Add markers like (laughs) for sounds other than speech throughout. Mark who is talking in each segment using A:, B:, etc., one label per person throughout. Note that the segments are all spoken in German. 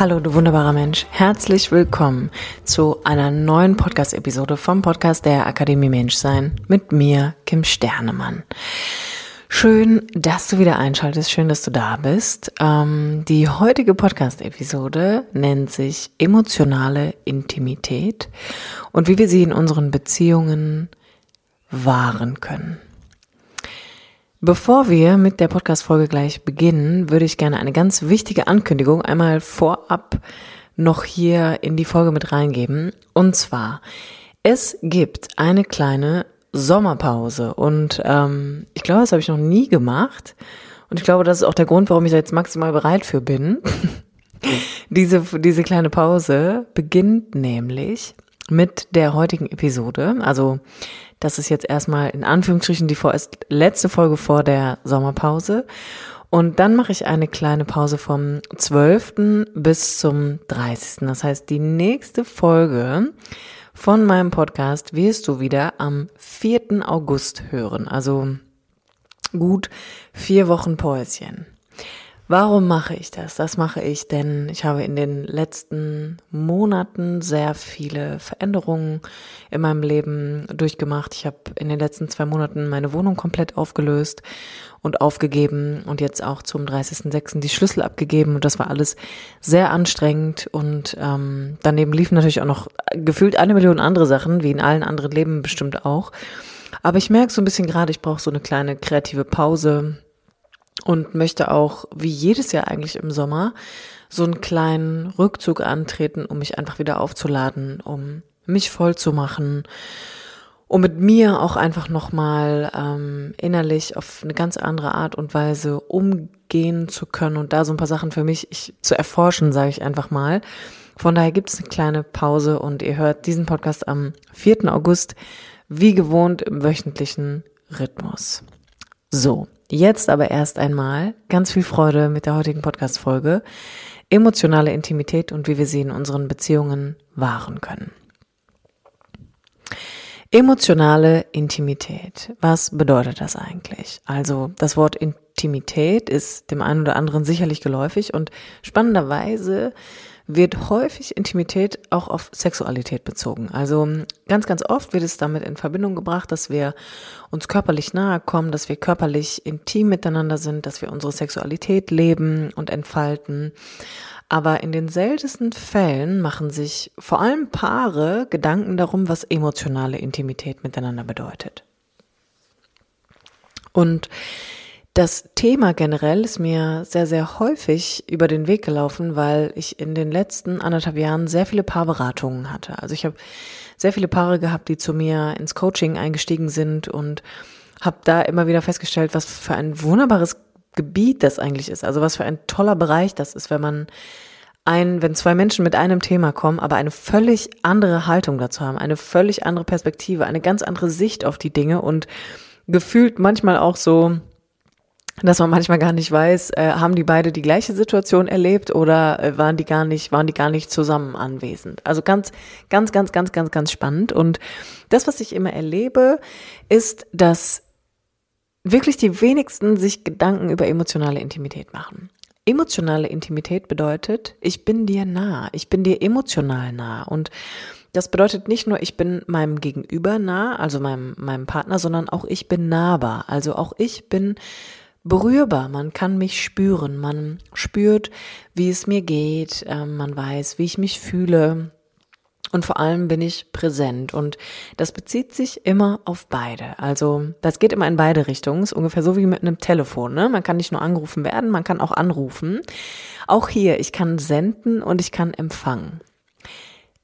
A: Hallo, du wunderbarer Mensch. Herzlich willkommen zu einer neuen Podcast-Episode vom Podcast der Akademie Menschsein mit mir, Kim Sternemann. Schön, dass du wieder einschaltest. Schön, dass du da bist. Ähm, die heutige Podcast-Episode nennt sich emotionale Intimität und wie wir sie in unseren Beziehungen wahren können. Bevor wir mit der Podcast-Folge gleich beginnen, würde ich gerne eine ganz wichtige Ankündigung einmal vorab noch hier in die Folge mit reingeben. Und zwar, es gibt eine kleine Sommerpause und ähm, ich glaube, das habe ich noch nie gemacht. Und ich glaube, das ist auch der Grund, warum ich da jetzt maximal bereit für bin. (laughs) diese, diese kleine Pause beginnt nämlich mit der heutigen Episode. Also das ist jetzt erstmal in Anführungsstrichen die vorerst letzte Folge vor der Sommerpause. Und dann mache ich eine kleine Pause vom 12. bis zum 30. Das heißt, die nächste Folge von meinem Podcast wirst du wieder am 4. August hören. Also gut vier Wochen Päuschen. Warum mache ich das? Das mache ich, denn ich habe in den letzten Monaten sehr viele Veränderungen in meinem Leben durchgemacht. Ich habe in den letzten zwei Monaten meine Wohnung komplett aufgelöst und aufgegeben und jetzt auch zum 30.06. die Schlüssel abgegeben und das war alles sehr anstrengend und ähm, daneben liefen natürlich auch noch gefühlt eine Million andere Sachen, wie in allen anderen Leben bestimmt auch. Aber ich merke so ein bisschen gerade, ich brauche so eine kleine kreative Pause und möchte auch, wie jedes Jahr eigentlich im Sommer, so einen kleinen Rückzug antreten, um mich einfach wieder aufzuladen, um mich voll zu machen, um mit mir auch einfach nochmal ähm, innerlich auf eine ganz andere Art und Weise umgehen zu können und da so ein paar Sachen für mich ich, zu erforschen, sage ich einfach mal. Von daher gibt es eine kleine Pause und ihr hört diesen Podcast am 4. August wie gewohnt im wöchentlichen Rhythmus. So, Jetzt aber erst einmal ganz viel Freude mit der heutigen Podcast-Folge. Emotionale Intimität und wie wir sie in unseren Beziehungen wahren können. Emotionale Intimität. Was bedeutet das eigentlich? Also, das Wort Intimität ist dem einen oder anderen sicherlich geläufig und spannenderweise wird häufig Intimität auch auf Sexualität bezogen. Also ganz, ganz oft wird es damit in Verbindung gebracht, dass wir uns körperlich nahe kommen, dass wir körperlich intim miteinander sind, dass wir unsere Sexualität leben und entfalten. Aber in den seltensten Fällen machen sich vor allem Paare Gedanken darum, was emotionale Intimität miteinander bedeutet. Und das Thema generell ist mir sehr, sehr häufig über den Weg gelaufen, weil ich in den letzten anderthalb Jahren sehr viele Paarberatungen hatte. Also ich habe sehr viele Paare gehabt, die zu mir ins Coaching eingestiegen sind und habe da immer wieder festgestellt, was für ein wunderbares Gebiet das eigentlich ist. Also was für ein toller Bereich das ist, wenn man ein, wenn zwei Menschen mit einem Thema kommen, aber eine völlig andere Haltung dazu haben, eine völlig andere Perspektive, eine ganz andere Sicht auf die Dinge und gefühlt manchmal auch so dass man manchmal gar nicht weiß, äh, haben die beide die gleiche Situation erlebt oder äh, waren die gar nicht, waren die gar nicht zusammen anwesend. Also ganz, ganz, ganz, ganz, ganz, ganz spannend. Und das, was ich immer erlebe, ist, dass wirklich die wenigsten sich Gedanken über emotionale Intimität machen. Emotionale Intimität bedeutet, ich bin dir nah, ich bin dir emotional nah und das bedeutet nicht nur, ich bin meinem Gegenüber nah, also meinem, meinem Partner, sondern auch ich bin nahbar. Also auch ich bin berührbar. Man kann mich spüren. Man spürt, wie es mir geht. Ähm, man weiß, wie ich mich fühle. Und vor allem bin ich präsent. Und das bezieht sich immer auf beide. Also das geht immer in beide Richtungen. Ist ungefähr so wie mit einem Telefon. Ne? Man kann nicht nur angerufen werden, man kann auch anrufen. Auch hier, ich kann senden und ich kann empfangen.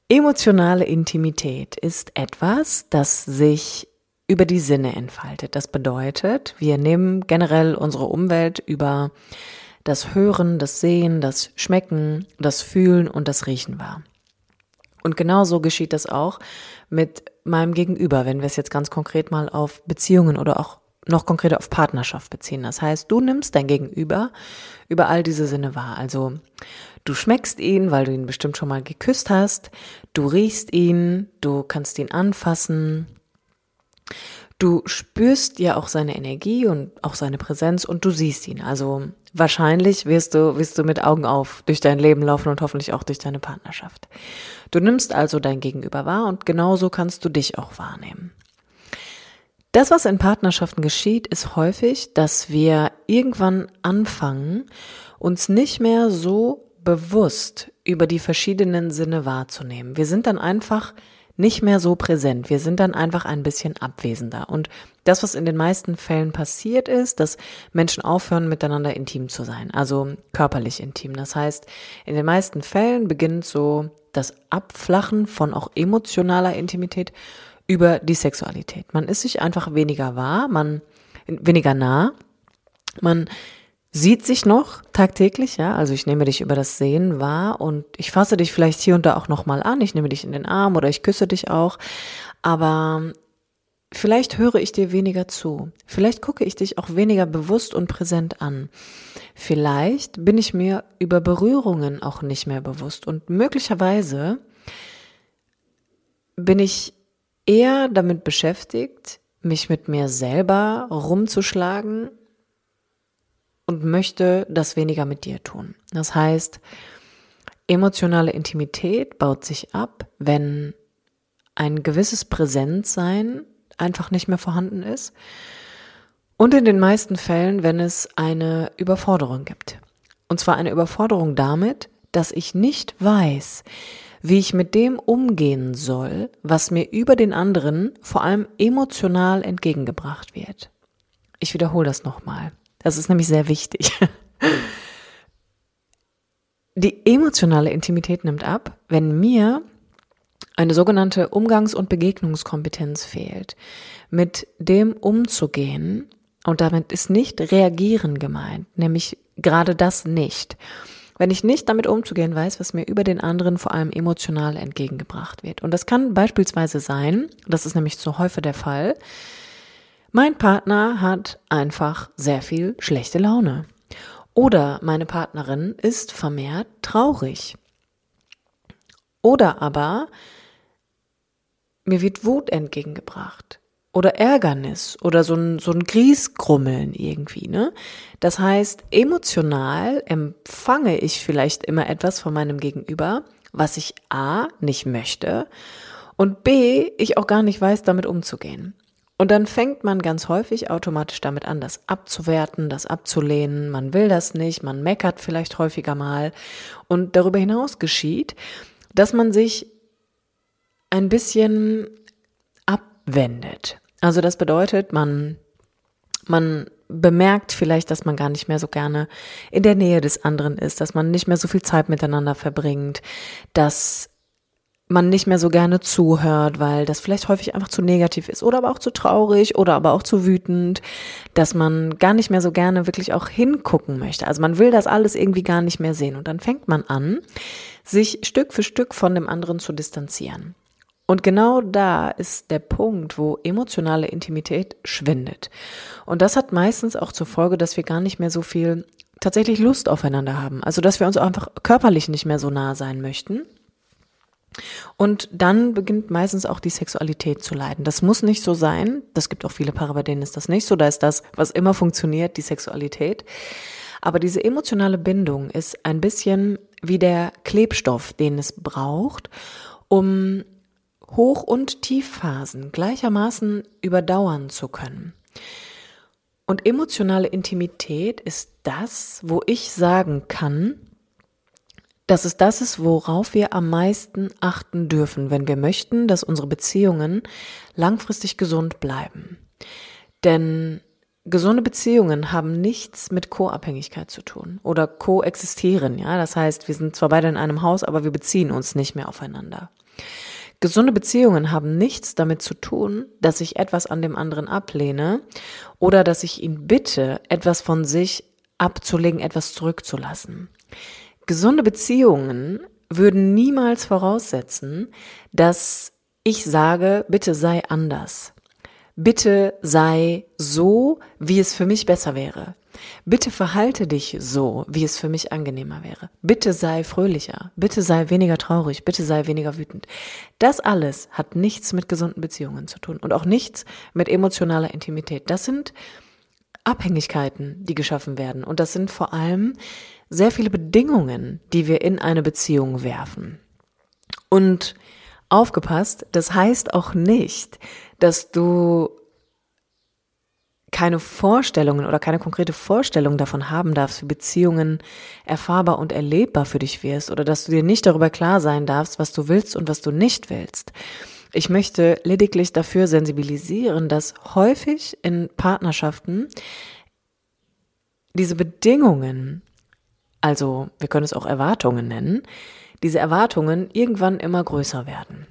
A: Emotionale Intimität ist etwas, das sich über die Sinne entfaltet. Das bedeutet, wir nehmen generell unsere Umwelt über das Hören, das Sehen, das Schmecken, das Fühlen und das Riechen war. Und genauso geschieht das auch mit meinem Gegenüber, wenn wir es jetzt ganz konkret mal auf Beziehungen oder auch noch konkreter auf Partnerschaft beziehen. Das heißt, du nimmst dein Gegenüber über all diese Sinne wahr. Also du schmeckst ihn, weil du ihn bestimmt schon mal geküsst hast, du riechst ihn, du kannst ihn anfassen, du spürst ja auch seine Energie und auch seine Präsenz und du siehst ihn. Also wahrscheinlich wirst du, wirst du mit Augen auf durch dein Leben laufen und hoffentlich auch durch deine Partnerschaft. Du nimmst also dein Gegenüber wahr und genauso kannst du dich auch wahrnehmen. Das, was in Partnerschaften geschieht, ist häufig, dass wir irgendwann anfangen, uns nicht mehr so bewusst über die verschiedenen Sinne wahrzunehmen. Wir sind dann einfach nicht mehr so präsent. Wir sind dann einfach ein bisschen abwesender. Und das, was in den meisten Fällen passiert ist, dass Menschen aufhören, miteinander intim zu sein, also körperlich intim. Das heißt, in den meisten Fällen beginnt so das Abflachen von auch emotionaler Intimität über die Sexualität. Man ist sich einfach weniger wahr, man weniger nah, man sieht sich noch tagtäglich, ja, also ich nehme dich über das Sehen wahr und ich fasse dich vielleicht hier und da auch nochmal an, ich nehme dich in den Arm oder ich küsse dich auch, aber vielleicht höre ich dir weniger zu, vielleicht gucke ich dich auch weniger bewusst und präsent an, vielleicht bin ich mir über Berührungen auch nicht mehr bewusst. Und möglicherweise bin ich eher damit beschäftigt, mich mit mir selber rumzuschlagen und möchte das weniger mit dir tun. Das heißt, emotionale Intimität baut sich ab, wenn ein gewisses Präsentsein einfach nicht mehr vorhanden ist und in den meisten Fällen, wenn es eine Überforderung gibt. Und zwar eine Überforderung damit, dass ich nicht weiß, wie ich mit dem umgehen soll, was mir über den anderen vor allem emotional entgegengebracht wird. Ich wiederhole das nochmal. Das ist nämlich sehr wichtig. (laughs) Die emotionale Intimität nimmt ab, wenn mir eine sogenannte Umgangs- und Begegnungskompetenz fehlt, mit dem umzugehen, und damit ist nicht reagieren gemeint, nämlich gerade das nicht. Wenn ich nicht damit umzugehen weiß, was mir über den anderen vor allem emotional entgegengebracht wird. Und das kann beispielsweise sein, das ist nämlich zu häufig der Fall, mein Partner hat einfach sehr viel schlechte Laune. Oder meine Partnerin ist vermehrt traurig. Oder aber mir wird Wut entgegengebracht oder Ärgernis oder so ein, so ein Griesgrummeln irgendwie, ne? Das heißt, emotional empfange ich vielleicht immer etwas von meinem Gegenüber, was ich A nicht möchte und B ich auch gar nicht weiß, damit umzugehen. Und dann fängt man ganz häufig automatisch damit an, das abzuwerten, das abzulehnen. Man will das nicht, man meckert vielleicht häufiger mal. Und darüber hinaus geschieht, dass man sich ein bisschen abwendet. Also das bedeutet, man, man bemerkt vielleicht, dass man gar nicht mehr so gerne in der Nähe des anderen ist, dass man nicht mehr so viel Zeit miteinander verbringt, dass man nicht mehr so gerne zuhört, weil das vielleicht häufig einfach zu negativ ist oder aber auch zu traurig oder aber auch zu wütend, dass man gar nicht mehr so gerne wirklich auch hingucken möchte. Also man will das alles irgendwie gar nicht mehr sehen und dann fängt man an, sich Stück für Stück von dem anderen zu distanzieren. Und genau da ist der Punkt, wo emotionale Intimität schwindet. Und das hat meistens auch zur Folge, dass wir gar nicht mehr so viel tatsächlich Lust aufeinander haben. Also dass wir uns einfach körperlich nicht mehr so nah sein möchten. Und dann beginnt meistens auch die Sexualität zu leiden. Das muss nicht so sein. Das gibt auch viele Paare, bei denen ist das nicht so. Da ist das, was immer funktioniert, die Sexualität. Aber diese emotionale Bindung ist ein bisschen wie der Klebstoff, den es braucht, um Hoch- und Tiefphasen gleichermaßen überdauern zu können. Und emotionale Intimität ist das, wo ich sagen kann, dass es das ist, worauf wir am meisten achten dürfen, wenn wir möchten, dass unsere Beziehungen langfristig gesund bleiben. Denn gesunde Beziehungen haben nichts mit Co-Abhängigkeit zu tun oder koexistieren, ja. Das heißt, wir sind zwar beide in einem Haus, aber wir beziehen uns nicht mehr aufeinander. Gesunde Beziehungen haben nichts damit zu tun, dass ich etwas an dem anderen ablehne oder dass ich ihn bitte, etwas von sich abzulegen, etwas zurückzulassen. Gesunde Beziehungen würden niemals voraussetzen, dass ich sage, bitte sei anders. Bitte sei so, wie es für mich besser wäre. Bitte verhalte dich so, wie es für mich angenehmer wäre. Bitte sei fröhlicher. Bitte sei weniger traurig. Bitte sei weniger wütend. Das alles hat nichts mit gesunden Beziehungen zu tun und auch nichts mit emotionaler Intimität. Das sind Abhängigkeiten, die geschaffen werden. Und das sind vor allem sehr viele Bedingungen, die wir in eine Beziehung werfen. Und aufgepasst, das heißt auch nicht, dass du keine Vorstellungen oder keine konkrete Vorstellung davon haben darfst, wie Beziehungen erfahrbar und erlebbar für dich wirst oder dass du dir nicht darüber klar sein darfst, was du willst und was du nicht willst. Ich möchte lediglich dafür sensibilisieren, dass häufig in Partnerschaften diese Bedingungen, also wir können es auch Erwartungen nennen, diese Erwartungen irgendwann immer größer werden.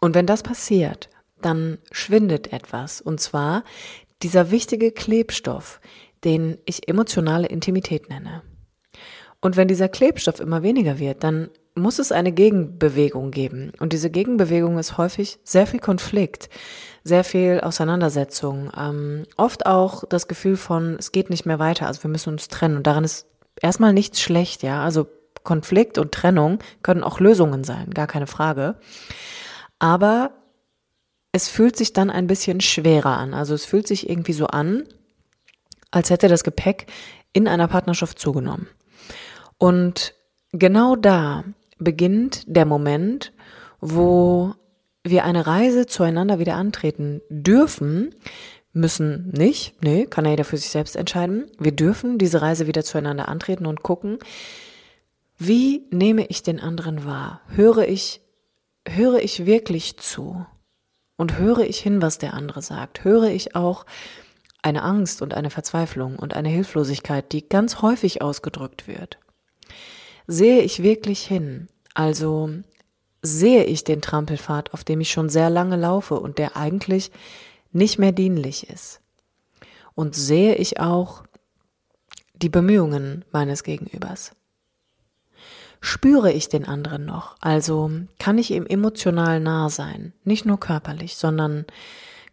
A: Und wenn das passiert, dann schwindet etwas. Und zwar dieser wichtige Klebstoff, den ich emotionale Intimität nenne. Und wenn dieser Klebstoff immer weniger wird, dann muss es eine Gegenbewegung geben. Und diese Gegenbewegung ist häufig sehr viel Konflikt, sehr viel Auseinandersetzung, ähm, oft auch das Gefühl von, es geht nicht mehr weiter, also wir müssen uns trennen. Und daran ist erstmal nichts schlecht, ja. Also Konflikt und Trennung können auch Lösungen sein, gar keine Frage. Aber es fühlt sich dann ein bisschen schwerer an. Also es fühlt sich irgendwie so an, als hätte das Gepäck in einer Partnerschaft zugenommen. Und genau da beginnt der Moment, wo wir eine Reise zueinander wieder antreten dürfen, müssen nicht, nee, kann ja jeder für sich selbst entscheiden. Wir dürfen diese Reise wieder zueinander antreten und gucken, wie nehme ich den anderen wahr? Höre ich, höre ich wirklich zu? Und höre ich hin, was der andere sagt? Höre ich auch eine Angst und eine Verzweiflung und eine Hilflosigkeit, die ganz häufig ausgedrückt wird? Sehe ich wirklich hin? Also sehe ich den Trampelpfad, auf dem ich schon sehr lange laufe und der eigentlich nicht mehr dienlich ist? Und sehe ich auch die Bemühungen meines Gegenübers? spüre ich den anderen noch? Also kann ich ihm emotional nah sein? Nicht nur körperlich, sondern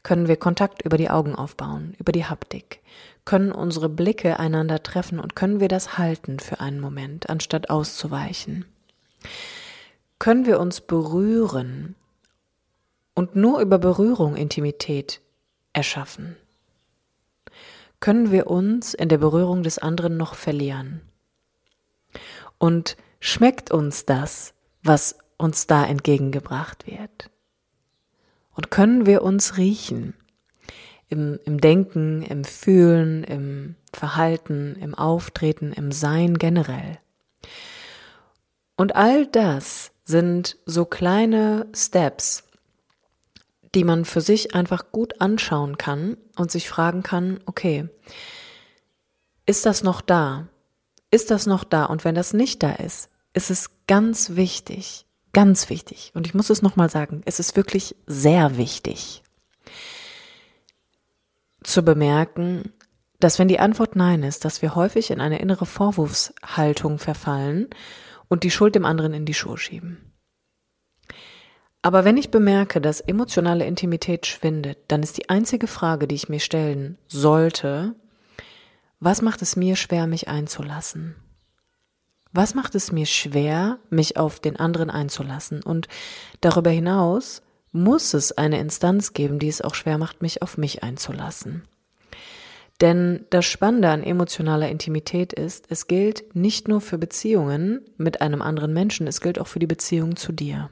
A: können wir Kontakt über die Augen aufbauen, über die Haptik? Können unsere Blicke einander treffen und können wir das halten für einen Moment, anstatt auszuweichen? Können wir uns berühren und nur über Berührung Intimität erschaffen? Können wir uns in der Berührung des anderen noch verlieren? Und Schmeckt uns das, was uns da entgegengebracht wird? Und können wir uns riechen? Im, im Denken, im Fühlen, im Verhalten, im Auftreten, im Sein generell. Und all das sind so kleine Steps, die man für sich einfach gut anschauen kann und sich fragen kann, okay, ist das noch da? ist das noch da? Und wenn das nicht da ist, ist es ganz wichtig, ganz wichtig. Und ich muss es nochmal sagen, es ist wirklich sehr wichtig zu bemerken, dass wenn die Antwort Nein ist, dass wir häufig in eine innere Vorwurfshaltung verfallen und die Schuld dem anderen in die Schuhe schieben. Aber wenn ich bemerke, dass emotionale Intimität schwindet, dann ist die einzige Frage, die ich mir stellen sollte, was macht es mir schwer, mich einzulassen? Was macht es mir schwer, mich auf den anderen einzulassen? Und darüber hinaus muss es eine Instanz geben, die es auch schwer macht, mich auf mich einzulassen. Denn das Spannende an emotionaler Intimität ist, es gilt nicht nur für Beziehungen mit einem anderen Menschen, es gilt auch für die Beziehung zu dir.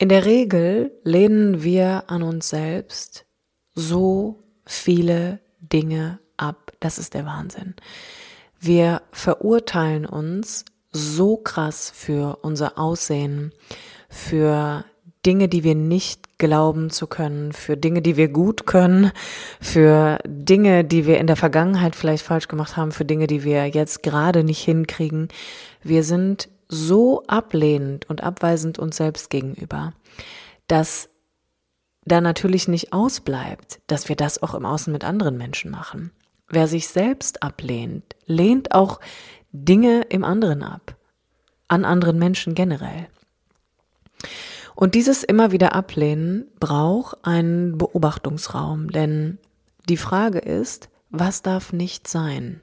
A: In der Regel lehnen wir an uns selbst so viele Dinge ab. Das ist der Wahnsinn. Wir verurteilen uns so krass für unser Aussehen, für Dinge, die wir nicht glauben zu können, für Dinge, die wir gut können, für Dinge, die wir in der Vergangenheit vielleicht falsch gemacht haben, für Dinge, die wir jetzt gerade nicht hinkriegen. Wir sind so ablehnend und abweisend uns selbst gegenüber, dass da natürlich nicht ausbleibt, dass wir das auch im Außen mit anderen Menschen machen. Wer sich selbst ablehnt, lehnt auch Dinge im anderen ab, an anderen Menschen generell. Und dieses immer wieder ablehnen braucht einen Beobachtungsraum, denn die Frage ist, was darf nicht sein?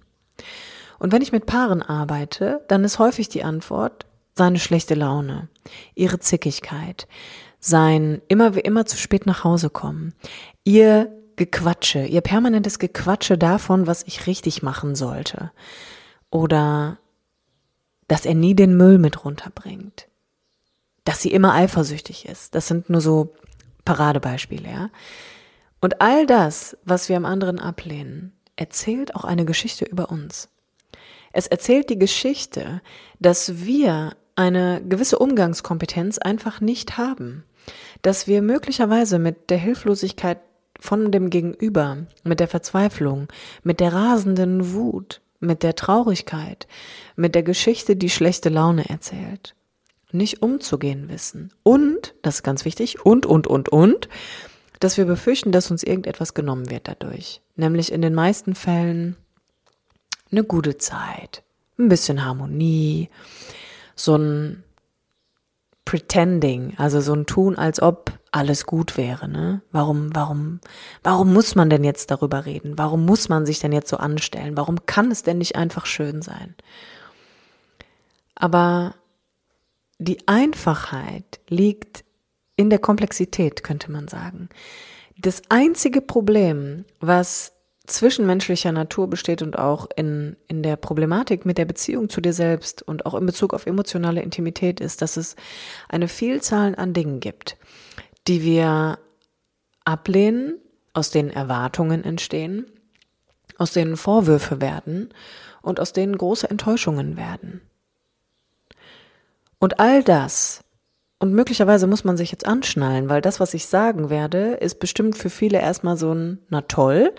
A: Und wenn ich mit Paaren arbeite, dann ist häufig die Antwort seine schlechte Laune, ihre Zickigkeit, sein immer wie immer zu spät nach Hause kommen, ihr Gequatsche, ihr permanentes Gequatsche davon, was ich richtig machen sollte. Oder dass er nie den Müll mit runterbringt. Dass sie immer eifersüchtig ist. Das sind nur so Paradebeispiele, ja. Und all das, was wir am anderen ablehnen, erzählt auch eine Geschichte über uns. Es erzählt die Geschichte, dass wir eine gewisse Umgangskompetenz einfach nicht haben, dass wir möglicherweise mit der Hilflosigkeit von dem Gegenüber, mit der Verzweiflung, mit der rasenden Wut, mit der Traurigkeit, mit der Geschichte, die schlechte Laune erzählt, nicht umzugehen wissen. Und, das ist ganz wichtig, und, und, und, und, dass wir befürchten, dass uns irgendetwas genommen wird dadurch. Nämlich in den meisten Fällen eine gute Zeit, ein bisschen Harmonie, so ein Pretending, also so ein Tun, als ob alles gut wäre, ne? Warum, warum, warum muss man denn jetzt darüber reden? Warum muss man sich denn jetzt so anstellen? Warum kann es denn nicht einfach schön sein? Aber die Einfachheit liegt in der Komplexität, könnte man sagen. Das einzige Problem, was zwischenmenschlicher Natur besteht und auch in, in der Problematik mit der Beziehung zu dir selbst und auch in Bezug auf emotionale Intimität ist, dass es eine Vielzahl an Dingen gibt, die wir ablehnen, aus denen Erwartungen entstehen, aus denen Vorwürfe werden und aus denen große Enttäuschungen werden. Und all das, und möglicherweise muss man sich jetzt anschnallen, weil das, was ich sagen werde, ist bestimmt für viele erstmal so ein, na toll,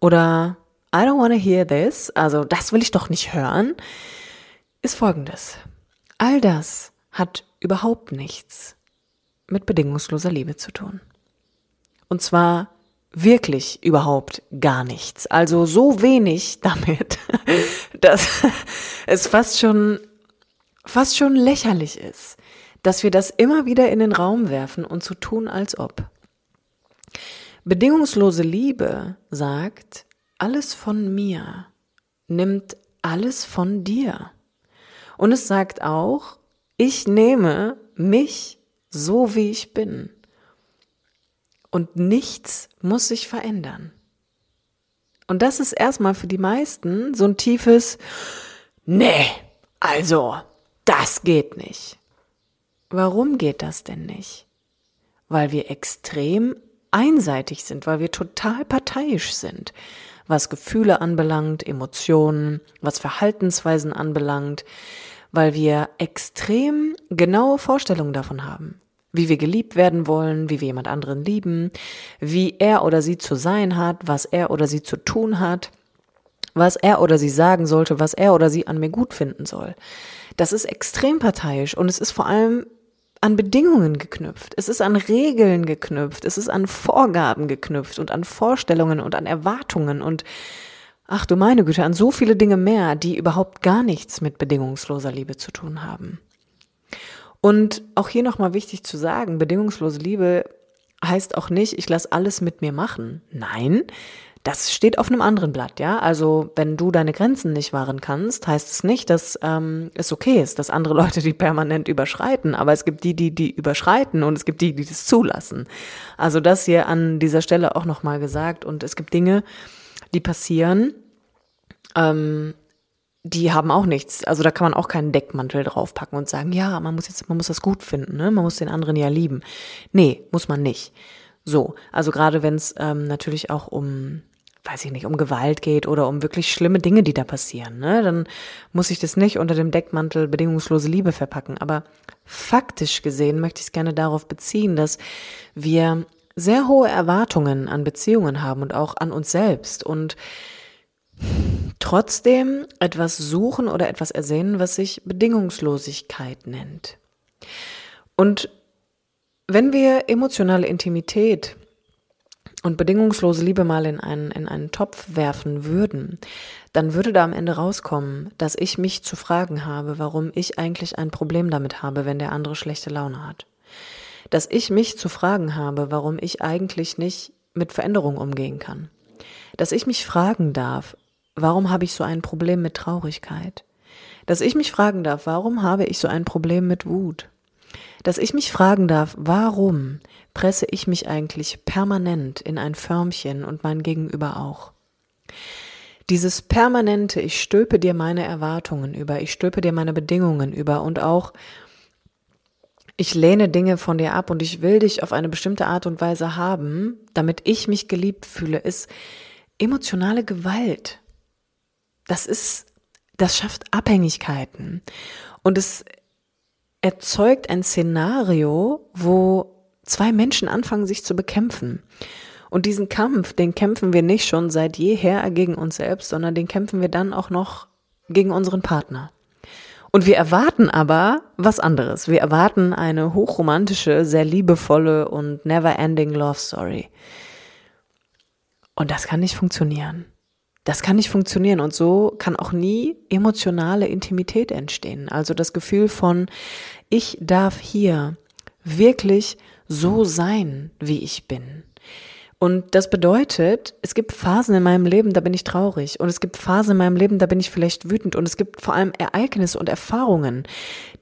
A: oder I don't want to hear this, also das will ich doch nicht hören, ist folgendes. All das hat überhaupt nichts mit bedingungsloser Liebe zu tun. Und zwar wirklich überhaupt gar nichts. Also so wenig (laughs) damit, dass es fast schon, fast schon lächerlich ist, dass wir das immer wieder in den Raum werfen und so tun, als ob. Bedingungslose Liebe sagt, alles von mir nimmt alles von dir. Und es sagt auch, ich nehme mich so, wie ich bin. Und nichts muss sich verändern. Und das ist erstmal für die meisten so ein tiefes, nee, also, das geht nicht. Warum geht das denn nicht? Weil wir extrem einseitig sind, weil wir total parteiisch sind, was Gefühle anbelangt, Emotionen, was Verhaltensweisen anbelangt, weil wir extrem genaue Vorstellungen davon haben, wie wir geliebt werden wollen, wie wir jemand anderen lieben, wie er oder sie zu sein hat, was er oder sie zu tun hat, was er oder sie sagen sollte, was er oder sie an mir gut finden soll. Das ist extrem parteiisch und es ist vor allem an Bedingungen geknüpft, es ist an Regeln geknüpft, es ist an Vorgaben geknüpft und an Vorstellungen und an Erwartungen und ach du meine Güte, an so viele Dinge mehr, die überhaupt gar nichts mit bedingungsloser Liebe zu tun haben. Und auch hier nochmal wichtig zu sagen, bedingungslose Liebe heißt auch nicht, ich lasse alles mit mir machen. Nein, das steht auf einem anderen Blatt, ja. Also wenn du deine Grenzen nicht wahren kannst, heißt es nicht, dass ähm, es okay ist, dass andere (laughs) Leute die permanent überschreiten. Aber es gibt die, die die überschreiten und es gibt die, die das zulassen. Also das hier an dieser Stelle auch nochmal gesagt. Und es gibt Dinge, die passieren, ähm, die haben auch nichts. Also da kann man auch keinen Deckmantel draufpacken und sagen, ja, man muss jetzt, man muss das gut finden, ne? Man muss den anderen ja lieben. Nee, muss man nicht. So, also gerade wenn es ähm, natürlich auch um weiß ich nicht, um Gewalt geht oder um wirklich schlimme Dinge, die da passieren, ne, dann muss ich das nicht unter dem Deckmantel bedingungslose Liebe verpacken. Aber faktisch gesehen möchte ich es gerne darauf beziehen, dass wir sehr hohe Erwartungen an Beziehungen haben und auch an uns selbst und trotzdem etwas suchen oder etwas ersehnen, was sich Bedingungslosigkeit nennt. Und wenn wir emotionale Intimität und bedingungslose Liebe mal in einen, in einen Topf werfen würden, dann würde da am Ende rauskommen, dass ich mich zu fragen habe, warum ich eigentlich ein Problem damit habe, wenn der andere schlechte Laune hat. Dass ich mich zu fragen habe, warum ich eigentlich nicht mit Veränderung umgehen kann. Dass ich mich fragen darf, warum habe ich so ein Problem mit Traurigkeit? Dass ich mich fragen darf, warum habe ich so ein Problem mit Wut? Dass ich mich fragen darf, warum presse ich mich eigentlich permanent in ein Förmchen und mein Gegenüber auch? Dieses permanente, ich stülpe dir meine Erwartungen über, ich stülpe dir meine Bedingungen über und auch ich lehne Dinge von dir ab und ich will dich auf eine bestimmte Art und Weise haben, damit ich mich geliebt fühle, ist emotionale Gewalt. Das ist, das schafft Abhängigkeiten und es erzeugt ein Szenario, wo zwei Menschen anfangen, sich zu bekämpfen. Und diesen Kampf, den kämpfen wir nicht schon seit jeher gegen uns selbst, sondern den kämpfen wir dann auch noch gegen unseren Partner. Und wir erwarten aber was anderes. Wir erwarten eine hochromantische, sehr liebevolle und never-ending Love Story. Und das kann nicht funktionieren. Das kann nicht funktionieren und so kann auch nie emotionale Intimität entstehen. Also das Gefühl von, ich darf hier wirklich so sein, wie ich bin. Und das bedeutet, es gibt Phasen in meinem Leben, da bin ich traurig. Und es gibt Phasen in meinem Leben, da bin ich vielleicht wütend. Und es gibt vor allem Ereignisse und Erfahrungen,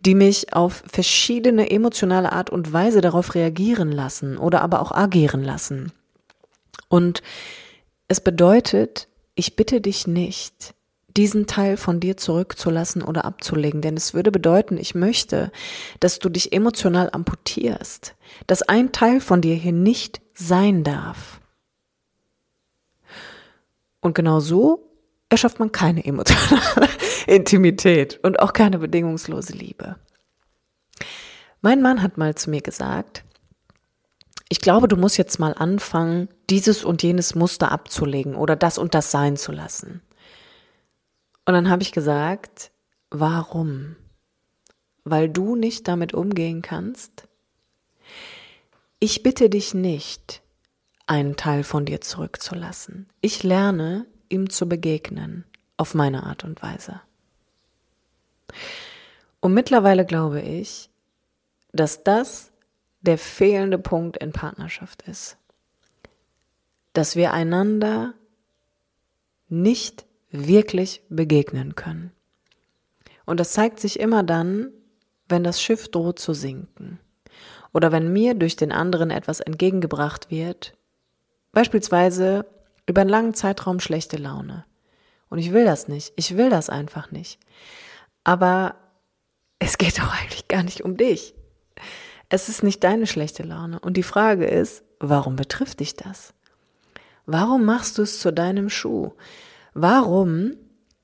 A: die mich auf verschiedene emotionale Art und Weise darauf reagieren lassen oder aber auch agieren lassen. Und es bedeutet, ich bitte dich nicht, diesen Teil von dir zurückzulassen oder abzulegen, denn es würde bedeuten, ich möchte, dass du dich emotional amputierst, dass ein Teil von dir hier nicht sein darf. Und genau so erschafft man keine emotionale (laughs) Intimität und auch keine bedingungslose Liebe. Mein Mann hat mal zu mir gesagt, ich glaube, du musst jetzt mal anfangen, dieses und jenes Muster abzulegen oder das und das sein zu lassen. Und dann habe ich gesagt, warum? Weil du nicht damit umgehen kannst? Ich bitte dich nicht, einen Teil von dir zurückzulassen. Ich lerne, ihm zu begegnen, auf meine Art und Weise. Und mittlerweile glaube ich, dass das der fehlende Punkt in Partnerschaft ist. Dass wir einander nicht wirklich begegnen können. Und das zeigt sich immer dann, wenn das Schiff droht zu sinken oder wenn mir durch den anderen etwas entgegengebracht wird, beispielsweise über einen langen Zeitraum schlechte Laune. Und ich will das nicht, ich will das einfach nicht. Aber es geht doch eigentlich gar nicht um dich. Es ist nicht deine schlechte Laune. Und die Frage ist, warum betrifft dich das? Warum machst du es zu deinem Schuh? Warum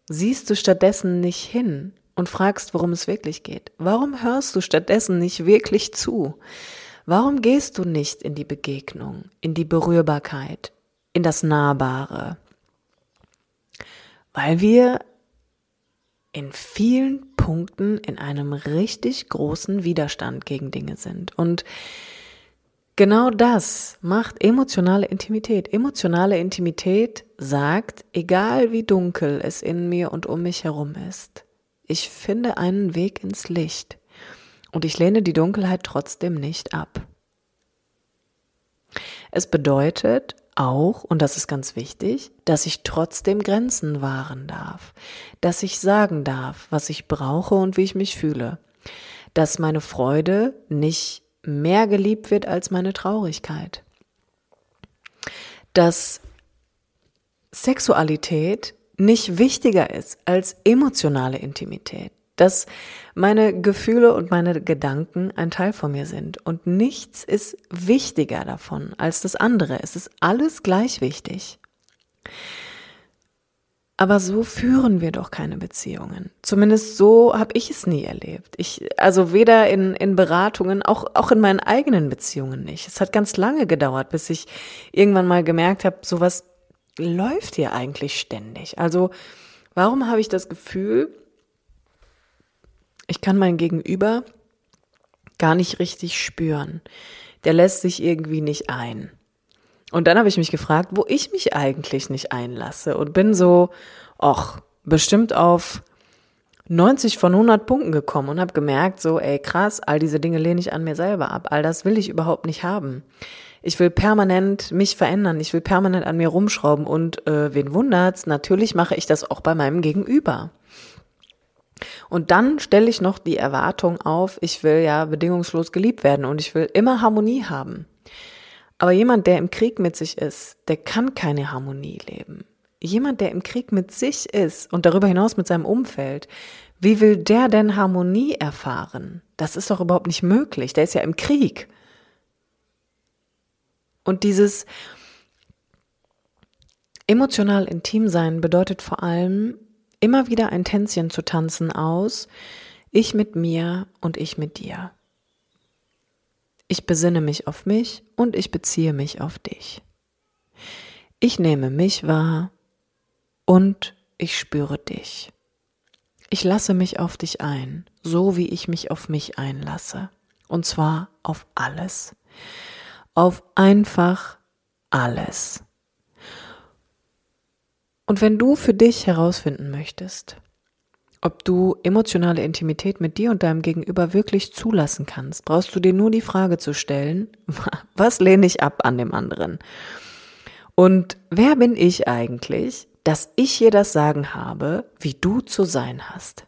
A: siehst du stattdessen nicht hin und fragst, worum es wirklich geht? Warum hörst du stattdessen nicht wirklich zu? Warum gehst du nicht in die Begegnung, in die Berührbarkeit, in das Nahbare? Weil wir in vielen Punkten in einem richtig großen Widerstand gegen Dinge sind. Und Genau das macht emotionale Intimität. Emotionale Intimität sagt, egal wie dunkel es in mir und um mich herum ist, ich finde einen Weg ins Licht und ich lehne die Dunkelheit trotzdem nicht ab. Es bedeutet auch, und das ist ganz wichtig, dass ich trotzdem Grenzen wahren darf, dass ich sagen darf, was ich brauche und wie ich mich fühle, dass meine Freude nicht mehr geliebt wird als meine Traurigkeit. Dass Sexualität nicht wichtiger ist als emotionale Intimität. Dass meine Gefühle und meine Gedanken ein Teil von mir sind. Und nichts ist wichtiger davon als das andere. Es ist alles gleich wichtig. Aber so führen wir doch keine Beziehungen. Zumindest so habe ich es nie erlebt. Ich, also weder in, in Beratungen, auch, auch in meinen eigenen Beziehungen nicht. Es hat ganz lange gedauert, bis ich irgendwann mal gemerkt habe, sowas läuft hier eigentlich ständig. Also warum habe ich das Gefühl, ich kann mein Gegenüber gar nicht richtig spüren. Der lässt sich irgendwie nicht ein. Und dann habe ich mich gefragt, wo ich mich eigentlich nicht einlasse und bin so, ach, bestimmt auf 90 von 100 Punkten gekommen und habe gemerkt, so, ey, krass, all diese Dinge lehne ich an mir selber ab. All das will ich überhaupt nicht haben. Ich will permanent mich verändern. Ich will permanent an mir rumschrauben. Und äh, wen wundert's? Natürlich mache ich das auch bei meinem Gegenüber. Und dann stelle ich noch die Erwartung auf, ich will ja bedingungslos geliebt werden und ich will immer Harmonie haben. Aber jemand, der im Krieg mit sich ist, der kann keine Harmonie leben. Jemand, der im Krieg mit sich ist und darüber hinaus mit seinem Umfeld, wie will der denn Harmonie erfahren? Das ist doch überhaupt nicht möglich. Der ist ja im Krieg. Und dieses emotional intim sein bedeutet vor allem, immer wieder ein Tänzchen zu tanzen aus, ich mit mir und ich mit dir. Ich besinne mich auf mich und ich beziehe mich auf dich. Ich nehme mich wahr und ich spüre dich. Ich lasse mich auf dich ein, so wie ich mich auf mich einlasse. Und zwar auf alles. Auf einfach alles. Und wenn du für dich herausfinden möchtest, ob du emotionale Intimität mit dir und deinem Gegenüber wirklich zulassen kannst, brauchst du dir nur die Frage zu stellen, (laughs) was lehne ich ab an dem anderen? Und wer bin ich eigentlich, dass ich hier das Sagen habe, wie du zu sein hast?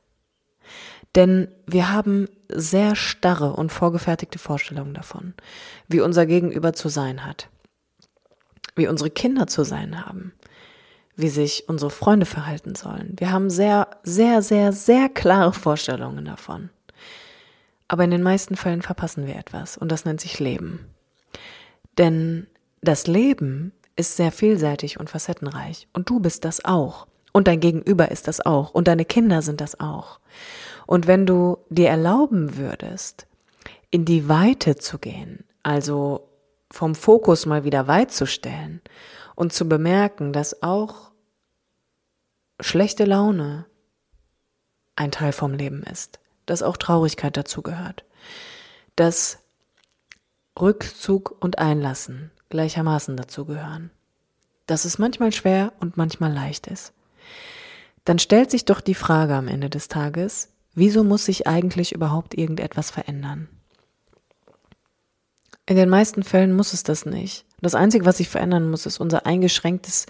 A: Denn wir haben sehr starre und vorgefertigte Vorstellungen davon, wie unser Gegenüber zu sein hat, wie unsere Kinder zu sein haben, wie sich unsere Freunde verhalten sollen. Wir haben sehr, sehr, sehr, sehr klare Vorstellungen davon. Aber in den meisten Fällen verpassen wir etwas und das nennt sich Leben. Denn das Leben ist sehr vielseitig und facettenreich und du bist das auch und dein Gegenüber ist das auch und deine Kinder sind das auch. Und wenn du dir erlauben würdest, in die Weite zu gehen, also vom Fokus mal wieder weit zu stellen und zu bemerken, dass auch schlechte Laune ein Teil vom Leben ist, dass auch Traurigkeit dazugehört, dass Rückzug und Einlassen gleichermaßen dazugehören, dass es manchmal schwer und manchmal leicht ist. Dann stellt sich doch die Frage am Ende des Tages, wieso muss sich eigentlich überhaupt irgendetwas verändern? In den meisten Fällen muss es das nicht. Das Einzige, was sich verändern muss, ist unser eingeschränktes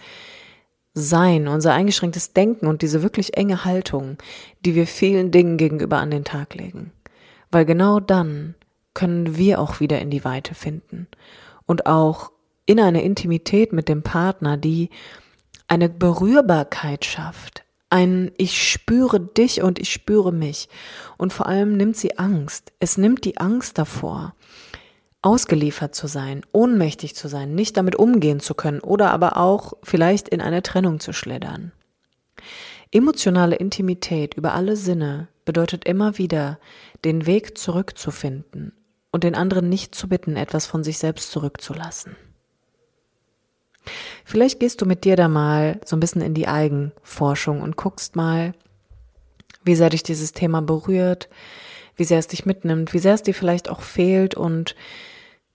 A: sein, unser eingeschränktes Denken und diese wirklich enge Haltung, die wir vielen Dingen gegenüber an den Tag legen. Weil genau dann können wir auch wieder in die Weite finden und auch in eine Intimität mit dem Partner, die eine Berührbarkeit schafft, ein Ich spüre dich und ich spüre mich. Und vor allem nimmt sie Angst. Es nimmt die Angst davor, ausgeliefert zu sein, ohnmächtig zu sein, nicht damit umgehen zu können oder aber auch vielleicht in eine Trennung zu schlittern. Emotionale Intimität über alle Sinne bedeutet immer wieder, den Weg zurückzufinden und den anderen nicht zu bitten, etwas von sich selbst zurückzulassen. Vielleicht gehst du mit dir da mal so ein bisschen in die Eigenforschung und guckst mal, wie sehr dich dieses Thema berührt, wie sehr es dich mitnimmt, wie sehr es dir vielleicht auch fehlt und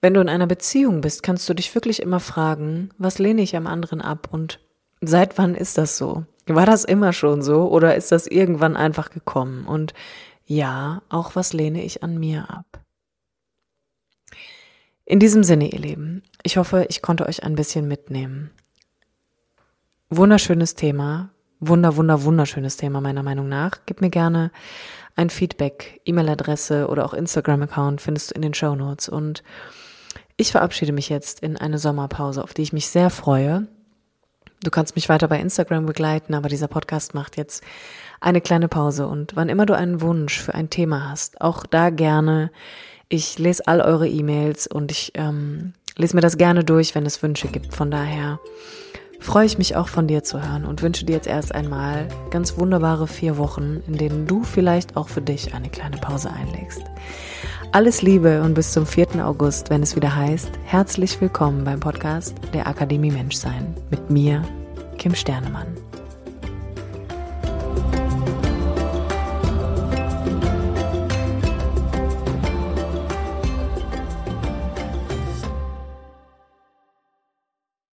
A: wenn du in einer Beziehung bist, kannst du dich wirklich immer fragen, was lehne ich am anderen ab und seit wann ist das so? War das immer schon so oder ist das irgendwann einfach gekommen? Und ja, auch was lehne ich an mir ab? In diesem Sinne, ihr Lieben, ich hoffe, ich konnte euch ein bisschen mitnehmen. Wunderschönes Thema, wunder, wunder, wunderschönes Thema meiner Meinung nach. Gib mir gerne ein Feedback, E-Mail-Adresse oder auch Instagram-Account findest du in den Show Notes. Und ich verabschiede mich jetzt in eine Sommerpause, auf die ich mich sehr freue. Du kannst mich weiter bei Instagram begleiten, aber dieser Podcast macht jetzt eine kleine Pause. Und wann immer du einen Wunsch für ein Thema hast, auch da gerne. Ich lese all eure E-Mails und ich ähm, lese mir das gerne durch, wenn es Wünsche gibt. Von daher freue ich mich auch von dir zu hören und wünsche dir jetzt erst einmal ganz wunderbare vier Wochen, in denen du vielleicht auch für dich eine kleine Pause einlegst. Alles Liebe und bis zum 4. August, wenn es wieder heißt, herzlich willkommen beim Podcast der Akademie Menschsein mit mir, Kim Sternemann.